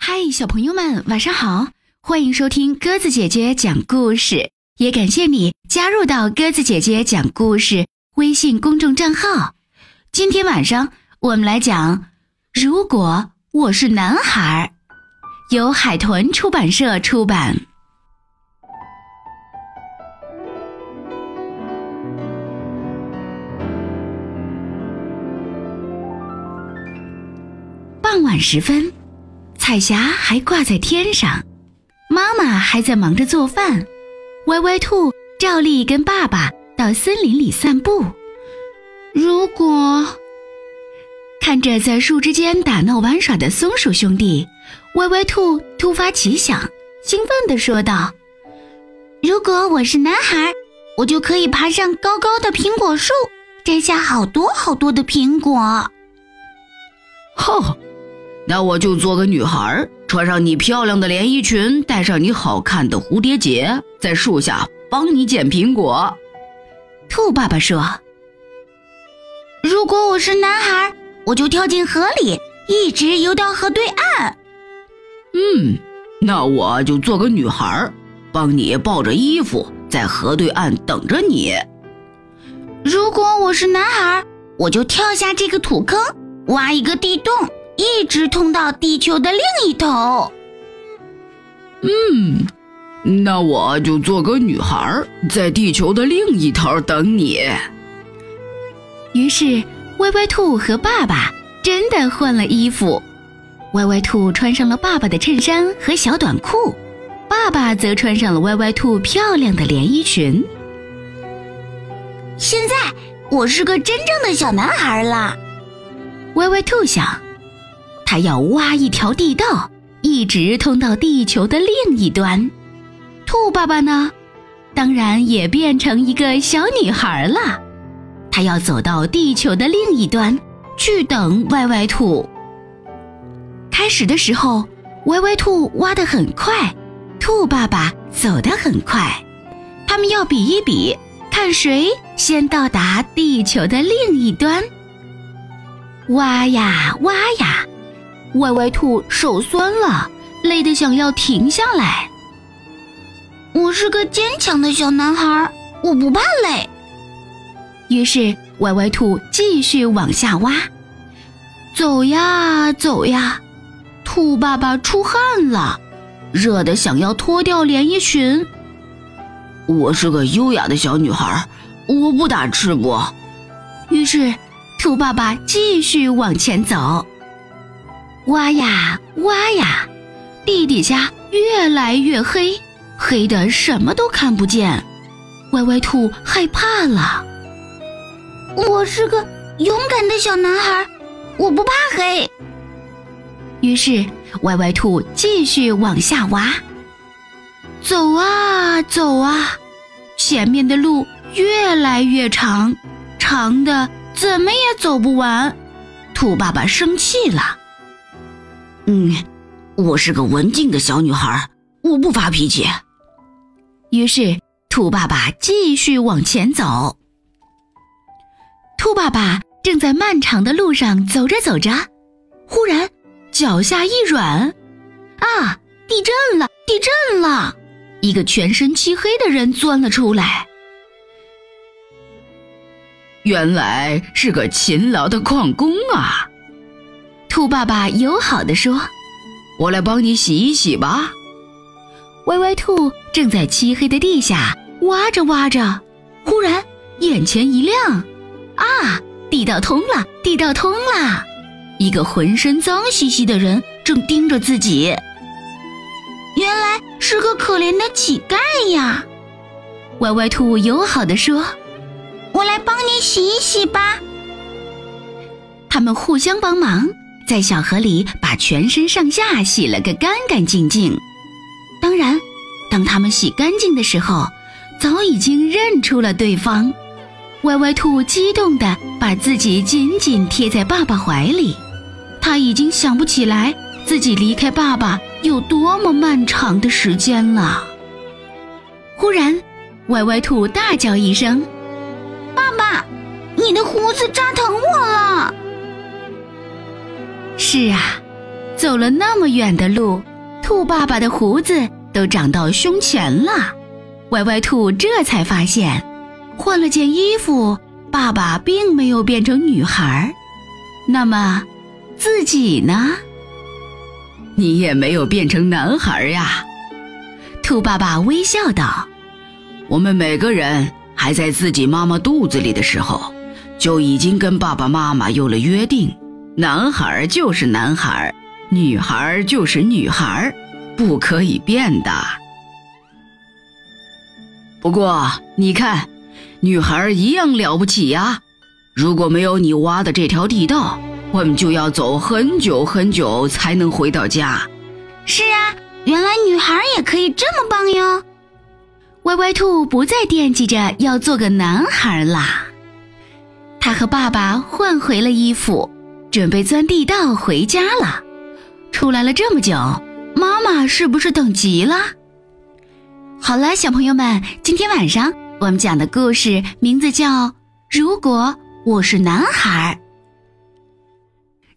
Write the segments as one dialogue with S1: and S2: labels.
S1: 嗨，小朋友们，晚上好！欢迎收听鸽子姐姐讲故事，也感谢你加入到鸽子姐姐讲故事微信公众账号。今天晚上我们来讲《如果我是男孩》，由海豚出版社出版。傍晚时分，彩霞还挂在天上，妈妈还在忙着做饭，歪歪兔照例跟爸爸到森林里散步。如果看着在树枝间打闹玩耍的松鼠兄弟，歪歪兔突发奇想，兴奋地说道：“
S2: 如果我是男孩，我就可以爬上高高的苹果树，摘下好多好多的苹果。”
S3: 吼！那我就做个女孩，穿上你漂亮的连衣裙，戴上你好看的蝴蝶结，在树下帮你捡苹果。
S1: 兔爸爸说：“
S2: 如果我是男孩，我就跳进河里，一直游到河对岸。”
S3: 嗯，那我就做个女孩，帮你抱着衣服，在河对岸等着你。
S2: 如果我是男孩，我就跳下这个土坑，挖一个地洞。一直通到地球的另一头。
S3: 嗯，那我就做个女孩，在地球的另一头等你。
S1: 于是，歪歪兔和爸爸真的换了衣服。歪歪兔穿上了爸爸的衬衫和小短裤，爸爸则穿上了歪歪兔漂亮的连衣裙。
S2: 现在，我是个真正的小男孩了。
S1: 歪歪兔想。他要挖一条地道，一直通到地球的另一端。兔爸爸呢，当然也变成一个小女孩了。他要走到地球的另一端去等歪歪兔。开始的时候，歪歪兔挖得很快，兔爸爸走得很快。他们要比一比，看谁先到达地球的另一端。挖呀挖呀。歪歪兔手酸了，累得想要停下来。
S2: 我是个坚强的小男孩，我不怕累。
S1: 于是歪歪兔继续往下挖，走呀走呀，兔爸爸出汗了，热得想要脱掉连衣裙。
S3: 我是个优雅的小女孩，我不打赤膊。
S1: 于是兔爸爸继续往前走。挖呀挖呀，地底下越来越黑，黑的什么都看不见。歪歪兔害怕了。
S2: 我是个勇敢的小男孩，我不怕黑。
S1: 于是歪歪兔继续往下挖，走啊走啊，前面的路越来越长，长的怎么也走不完。兔爸爸生气了。
S3: 嗯，我是个文静的小女孩，我不发脾气。
S1: 于是，兔爸爸继续往前走。兔爸爸正在漫长的路上走着走着，忽然脚下一软，啊！地震了！地震了！一个全身漆黑的人钻了出来。
S3: 原来是个勤劳的矿工啊！
S1: 兔爸爸友好地说：“
S3: 我来帮你洗一洗吧。”
S1: 歪歪兔正在漆黑的地下挖着挖着，忽然眼前一亮，啊，地道通了！地道通了！一个浑身脏兮兮的人正盯着自己。
S2: 原来是个可怜的乞丐呀！
S1: 歪歪兔友好地说：“
S2: 我来帮你洗一洗吧。”
S1: 他们互相帮忙。在小河里把全身上下洗了个干干净净。当然，当他们洗干净的时候，早已经认出了对方。歪歪兔激动地把自己紧紧贴在爸爸怀里，他已经想不起来自己离开爸爸有多么漫长的时间了。忽然，歪歪兔大叫一声：“
S2: 爸爸，你的胡子扎疼我了！”
S1: 是啊，
S4: 走了那么远的路，兔爸爸的胡子都长到胸前了。歪歪兔这才发现，换了件衣服，爸爸并没有变成女孩。那么，自己呢？
S1: 你也没有变成男孩呀。
S4: 兔爸爸微笑道：“
S1: 我们每个人还在自己妈妈肚子里的时候，就已经跟爸爸妈妈有了约定，男孩就是男孩，女孩就是女孩，不可以变的。不过你看，女孩一样了不起呀！如果没有你挖的这条地道，我们就要走很久很久才能回到家。
S5: 是啊。”原来女孩也可以这么棒哟！
S4: 歪歪兔不再惦记着要做个男孩啦。他和爸爸换回了衣服，准备钻地道回家了。出来了这么久，妈妈是不是等急了？好了，小朋友们，今天晚上我们讲的故事名字叫《如果我是男孩》。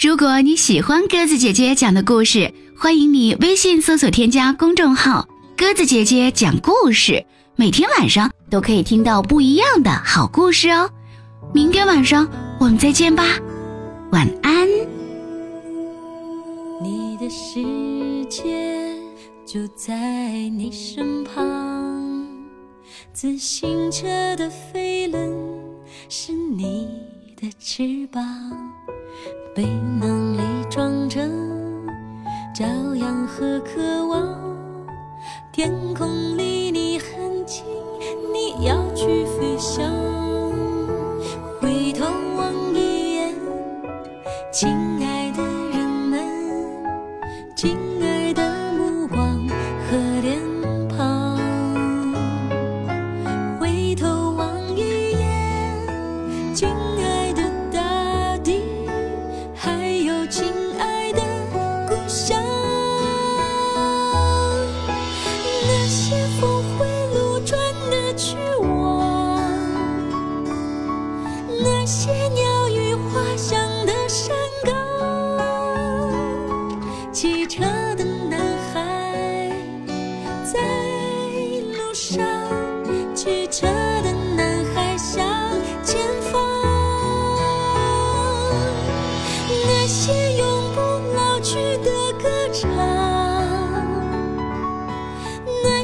S4: 如果你喜欢鸽子姐姐讲的故事，欢迎你微信搜索添加公众号“鸽子姐姐讲故事”，每天晚上都可以听到不一样的好故事哦。明天晚上我们再见吧，晚安。你的世界就在你身旁，自行车的飞轮是你的翅膀。背囊里装着朝阳和渴望，天空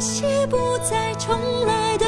S4: 些不再重来的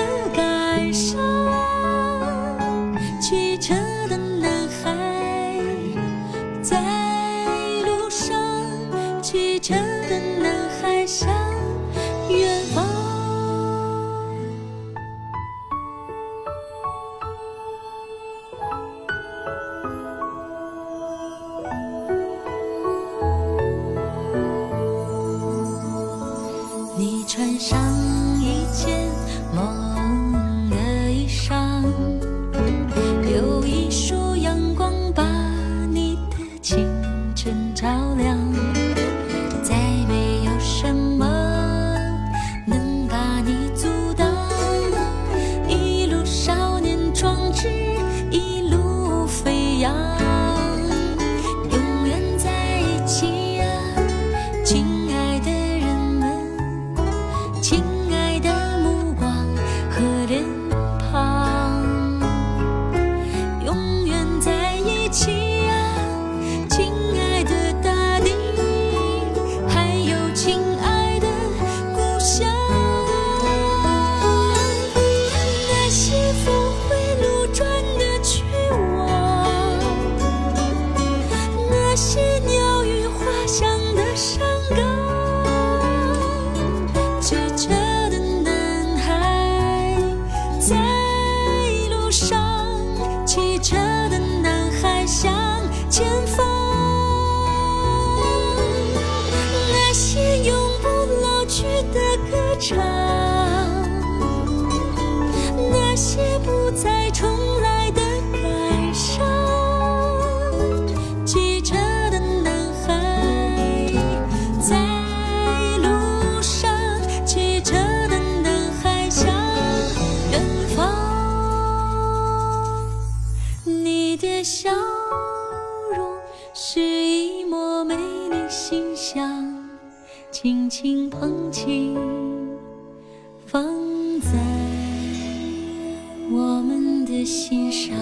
S4: 前方放在我们的心上。